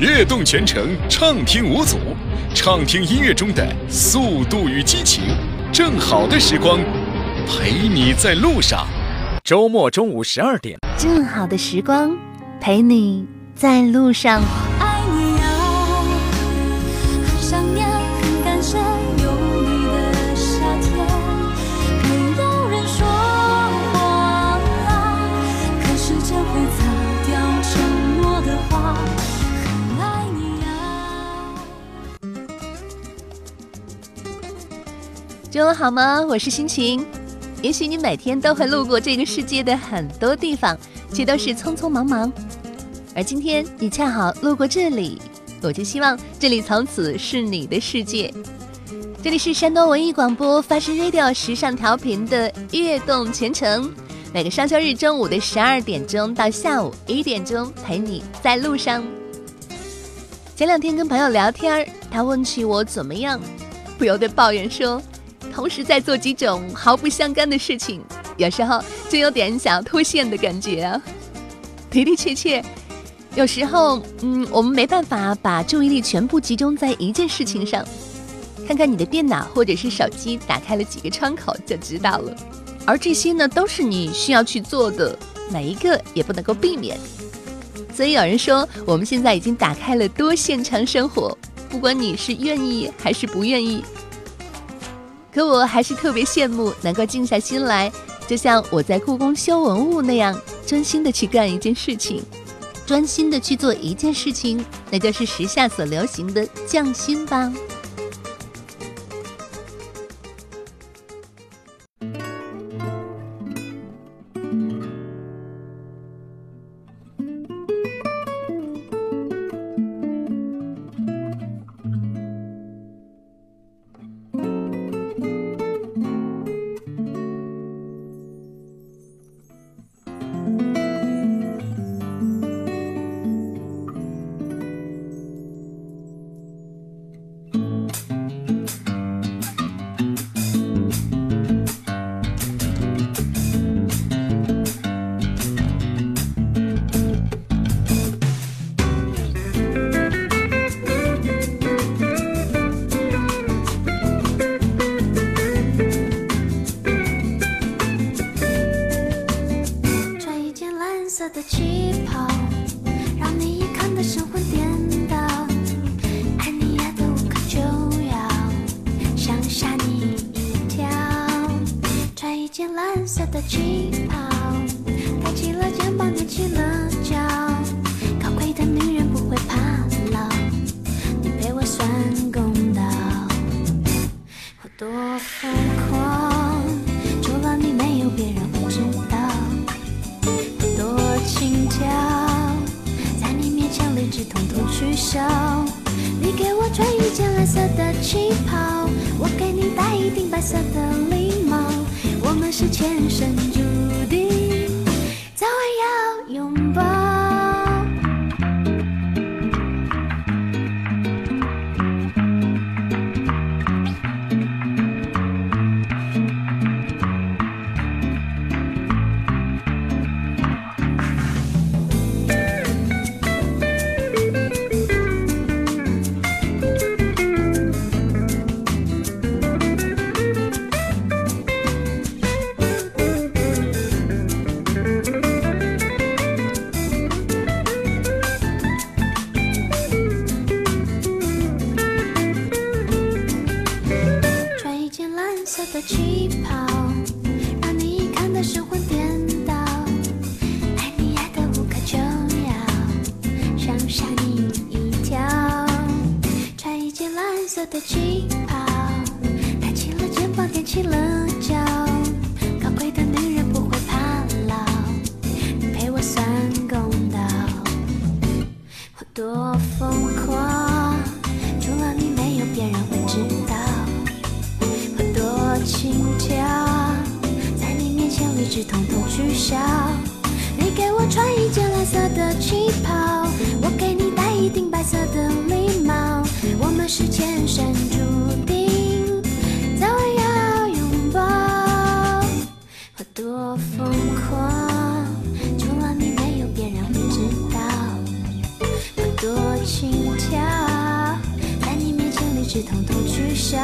悦动全程，畅听无阻，畅听音乐中的速度与激情，正好的时光，陪你在路上。周末中午十二点，正好的时光，陪你在路上。中午好吗？我是心情。也许你每天都会路过这个世界的很多地方，却都是匆匆忙忙。而今天你恰好路过这里，我就希望这里从此是你的世界。这里是山东文艺广播发声 Radio 时尚调频的悦动全程，每个双休日中午的十二点钟到下午一点钟，陪你在路上。前两天跟朋友聊天，他问起我怎么样，不由得抱怨说。同时在做几种毫不相干的事情，有时候就有点想要脱线的感觉啊。的的确确，有时候，嗯，我们没办法把注意力全部集中在一件事情上。看看你的电脑或者是手机打开了几个窗口就知道了。而这些呢，都是你需要去做的，每一个也不能够避免。所以有人说，我们现在已经打开了多线程生活，不管你是愿意还是不愿意。可我还是特别羡慕能够静下心来，就像我在故宫修文物那样，专心的去干一件事情，专心的去做一件事情，那就是时下所流行的匠心吧。多疯狂，除了你没有别人会知道。多轻佻，在你面前理智统统取消。你给我穿一件蓝色的旗袍，我给你戴一顶白色的礼帽。我们是前生轻佻，在你面前理智统统取消。你给我穿一件蓝色的旗袍，我给你戴一顶白色的礼帽。我们是前生注定，早晚要拥抱。我多疯狂，除了你没有别人会知道。我多心跳，在你面前理智统统取消。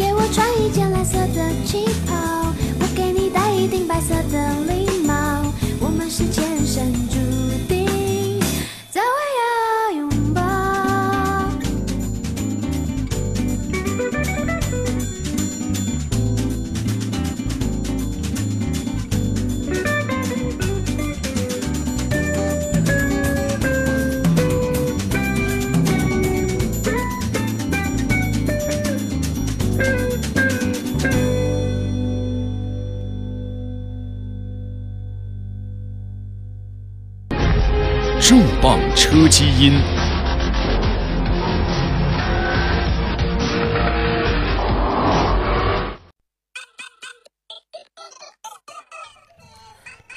给我穿一件蓝色的旗袍，我给你戴一顶白色的礼帽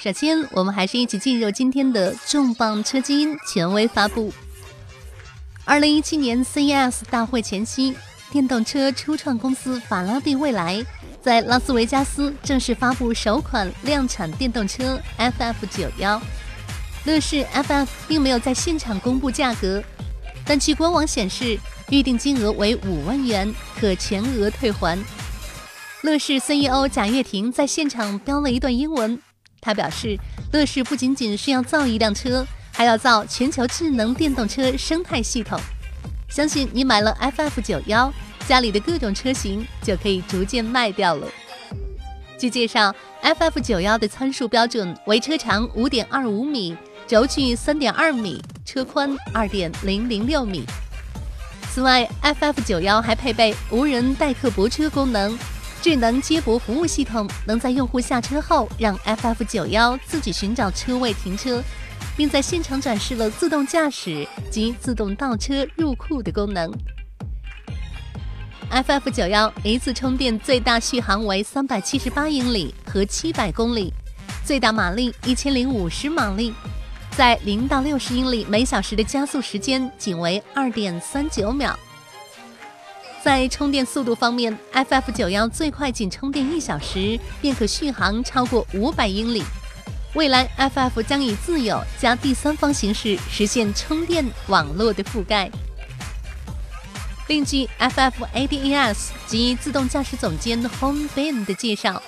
首先，我们还是一起进入今天的重磅车基因权威发布。二零一七年 CES 大会前夕，电动车初创公司法拉第未来在拉斯维加斯正式发布首款量产电动车 FF 九幺。乐视 FF 并没有在现场公布价格，但其官网显示预定金额为五万元，可全额退还。乐视 CEO 贾跃亭在现场标了一段英文，他表示，乐视不仅仅是要造一辆车，还要造全球智能电动车生态系统。相信你买了 FF 九幺，家里的各种车型就可以逐渐卖掉了。据介绍，FF 九幺的参数标准为车长五点二五米。轴距三点二米，车宽二点零零六米。此外，FF 九幺还配备无人代客泊车功能，智能接驳服务系统能在用户下车后让 FF 九幺自己寻找车位停车，并在现场展示了自动驾驶及自动倒车入库的功能。FF 九幺一次充电最大续航为三百七十八英里和七百公里，最大马力一千零五十马力。在零到六十英里每小时的加速时间仅为二点三九秒。在充电速度方面，FF 九幺最快仅充电一小时便可续航超过五百英里。未来，FF 将以自有加第三方形式实现充电网络的覆盖。另据 FF ADAS 及自动驾驶总监 Hong Bin 的介绍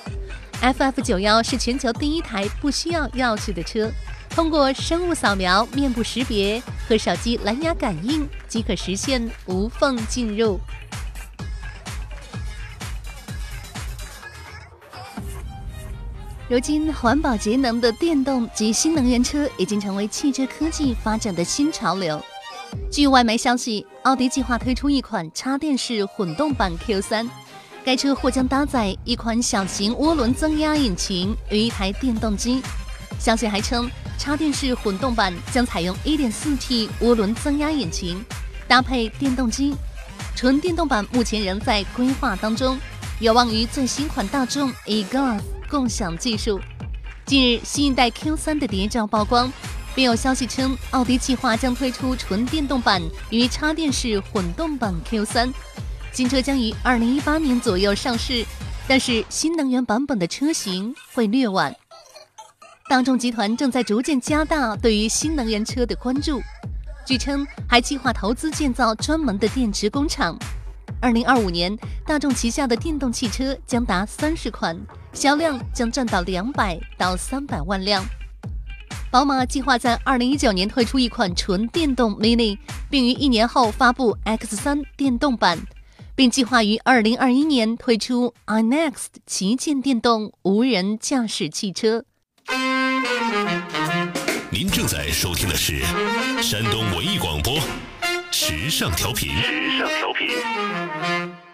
，FF 九幺是全球第一台不需要钥匙的车。通过生物扫描、面部识别和手机蓝牙感应，即可实现无缝进入。如今，环保节能的电动及新能源车已经成为汽车科技发展的新潮流。据外媒消息，奥迪计划推出一款插电式混动版 Q3，该车或将搭载一款小型涡轮增压引擎与一台电动机。消息还称。插电式混动版将采用 1.4T 涡轮增压引擎，搭配电动机。纯电动版目前仍在规划当中，有望于最新款大众 e-Golf 共享技术。近日，新一代 Q3 的谍照曝光，并有消息称，奥迪计划将推出纯电动版与插电式混动版 Q3。新车将于2018年左右上市，但是新能源版本的车型会略晚。大众集团正在逐渐加大对于新能源车的关注，据称还计划投资建造专门的电池工厂。二零二五年，大众旗下的电动汽车将达三十款，销量将占到两百到三百万辆。宝马计划在二零一九年推出一款纯电动 Mini，并于一年后发布 X 三电动版，并计划于二零二一年推出 iNext 旗舰电动无人驾驶汽车。您正在收听的是山东文艺广播时尚调频。时尚调频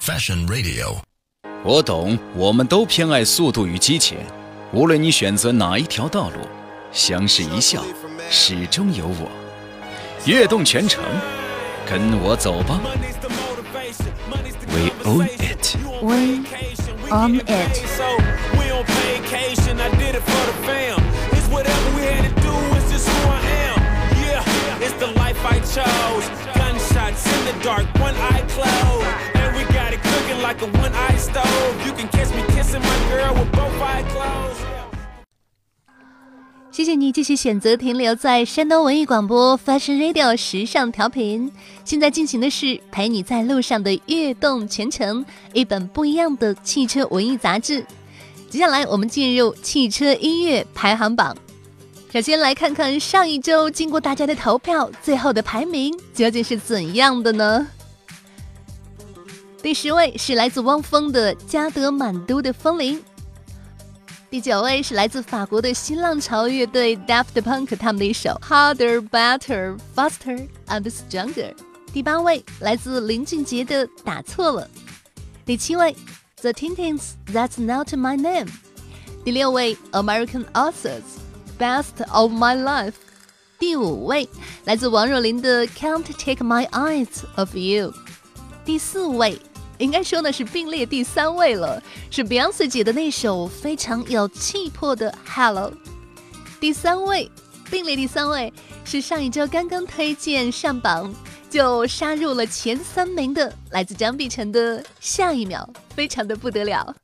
，Fashion Radio。我懂，我们都偏爱速度与激情。无论你选择哪一条道路，相视一笑，始终有我。跃动全程，跟我走吧。We own it. We own it. whatever we had to do is just who I am. Yeah, it's the life I chose. Gunshots in the dark, one eye closed. And we got it cooking like a one eye stove. You can catch me kissing my girl with both eyes closed. 谢谢你继续选择停留在山东文艺广播 Fashion Radio 时尚调频。现在进行的是陪你在路上的悦动全程，一本不一样的汽车文艺杂志。接下来我们进入汽车音乐排行榜。首先来看看上一周经过大家的投票，最后的排名究竟是怎样的呢？第十位是来自汪峰的《加德满都的风铃》。第九位是来自法国的新浪潮乐队 Daft Punk，他们的一首 Harder, Better, Faster and Stronger。第八位来自林俊杰的打错了。第七位 The Tintings That's Not My Name。第六位 American Authors Best of My Life。第五位来自王若琳的 Can't Take My Eyes Off You。第四位。应该说呢是并列第三位了，是 Beyonce 姐的那首非常有气魄的 Hello。第三位，并列第三位是上一周刚刚推荐上榜就杀入了前三名的，来自张碧晨的下一秒，非常的不得了。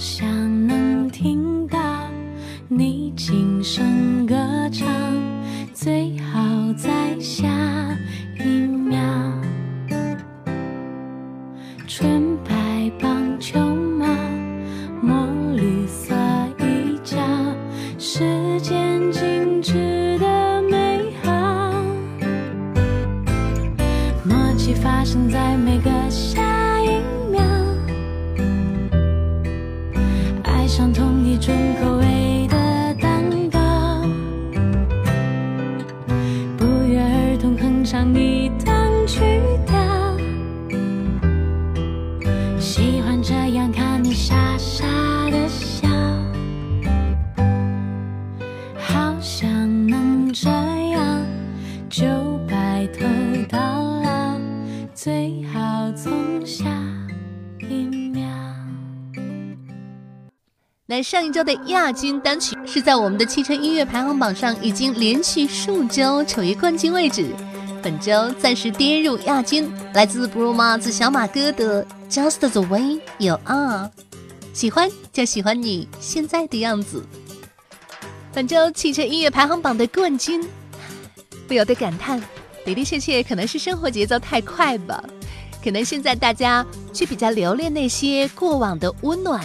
想能听到你轻声上一周的亚军单曲是在我们的汽车音乐排行榜上已经连续数周处于冠军位置，本周暂时跌入亚军，来自 b r u m a r 小马哥的 Just the Way You Are，喜欢就喜欢你现在的样子。本周汽车音乐排行榜的冠军，不由得感叹，的的确确可能是生活节奏太快吧，可能现在大家却比较留恋那些过往的温暖。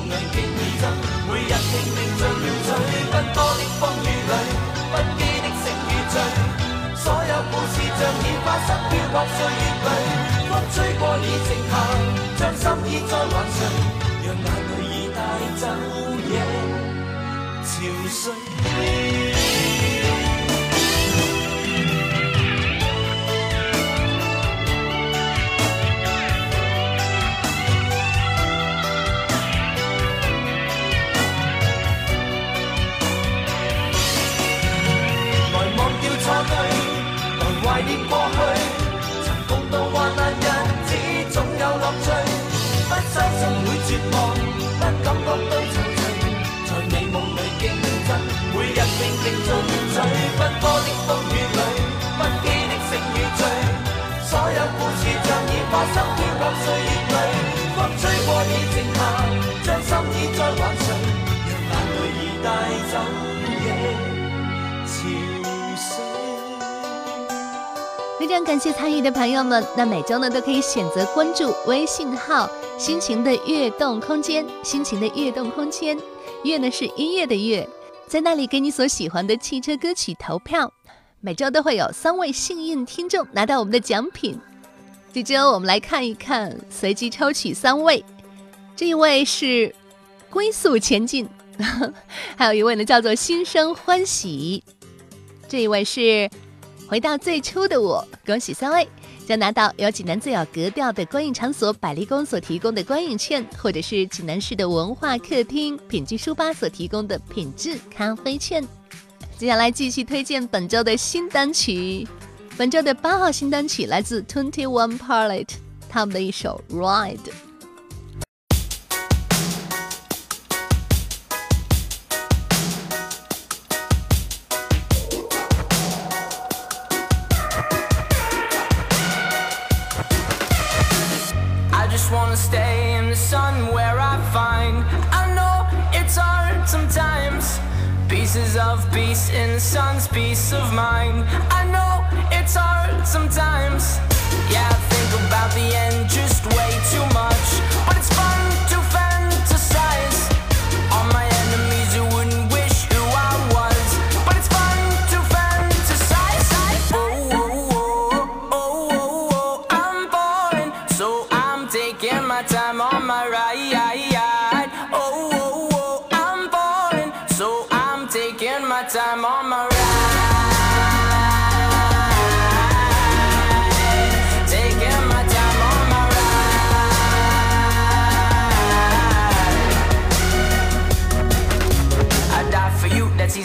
或岁月里，风吹过已静下，将心意再还谁？让眼泪已带走夜潮水。非常感谢参与的朋友们，那每周呢都可以选择关注微信号。心情的悦动空间，心情的悦动空间，悦呢是音乐的悦，在那里给你所喜欢的汽车歌曲投票，每周都会有三位幸运听众拿到我们的奖品。这周我们来看一看，随机抽取三位，这一位是龟速前进，还有一位呢叫做心生欢喜，这一位是回到最初的我。恭喜三位，将拿到由济南最有格调的观影场所百丽宫所提供的观影券，或者是济南市的文化客厅品质书吧所提供的品质咖啡券。接下来继续推荐本周的新单曲。本周的八号新单曲来自 Twenty One Pilot，他们的一首《Ride》。mine. I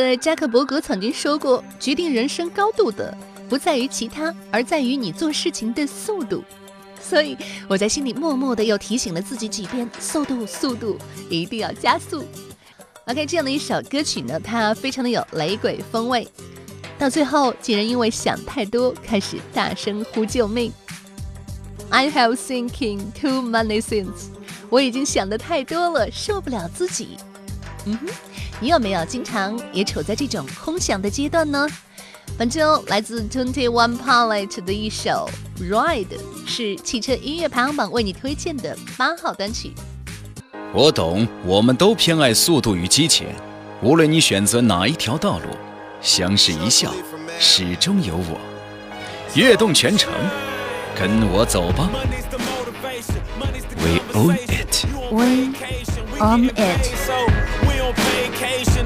得扎克伯格曾经说过，决定人生高度的不在于其他，而在于你做事情的速度。所以我在心里默默的又提醒了自己几遍：速度，速度，一定要加速。OK，这样的一首歌曲呢，它非常的有雷鬼风味。到最后，竟然因为想太多，开始大声呼救命。I have thinking too many things，我已经想的太多了，受不了自己。嗯哼，你有没有经常也处在这种空想的阶段呢？本周来自 Twenty One Pilot 的一首《Ride》是汽车音乐排行榜为你推荐的八号单曲。我懂，我们都偏爱速度与激情。无论你选择哪一条道路，相视一笑，始终有我。跃动全程，跟我走吧。We own it。We own it。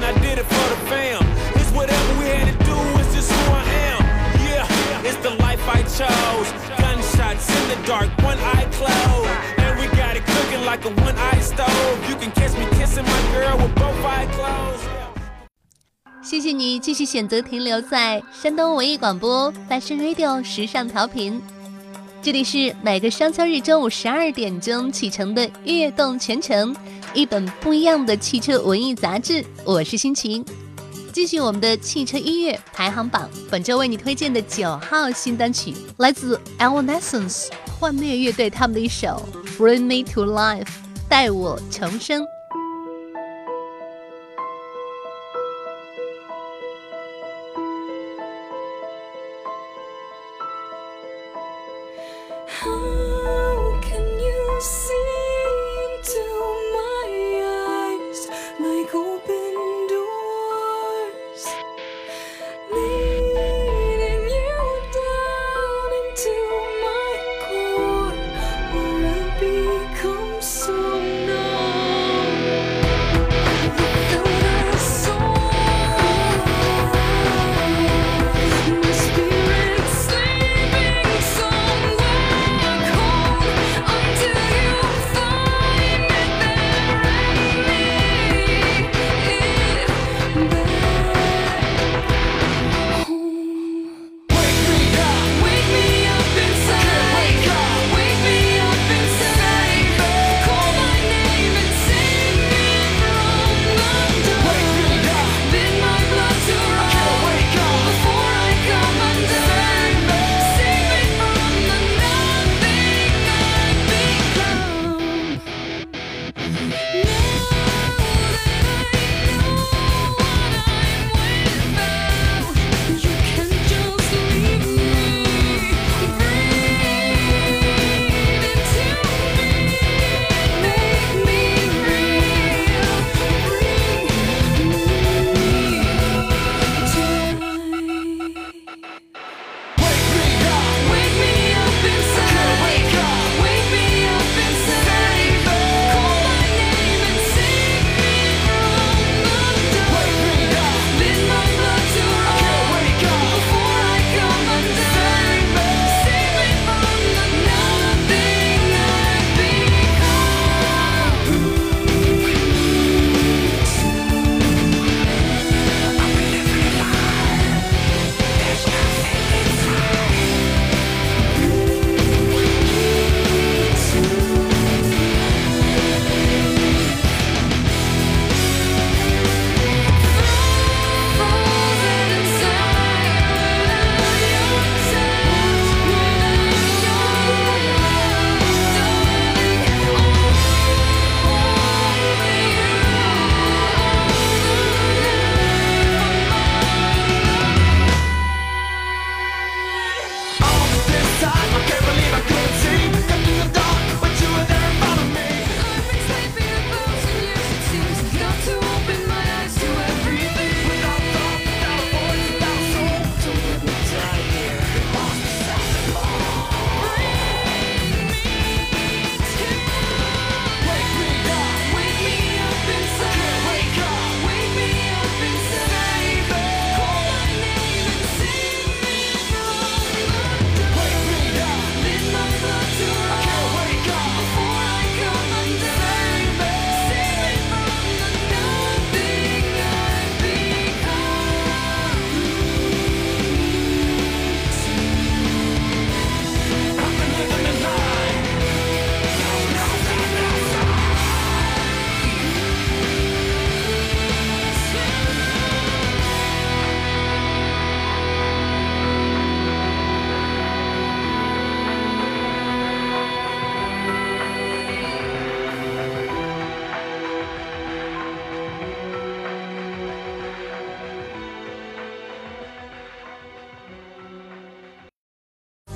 I did it for the fam. It's whatever we had to do, it's just who I am. Yeah, it's the life I chose. Gunshots in the dark, one eye closed. And we got it cooking like a one eye stove. You can catch me kissing my girl with both eyes closed. 谢谢你继续选择停留在山东文艺广播 Fashion Radio 时尚调频，这里是每个双休日中午十二点钟启程的《悦动全程》，一本不一样的汽车文艺杂志。我是心情，继续我们的汽车音乐排行榜。本周为你推荐的九号新单曲来自 Evanescence 幻灭乐队他们的一首《Bring Me to Life》，带我重生。How can you see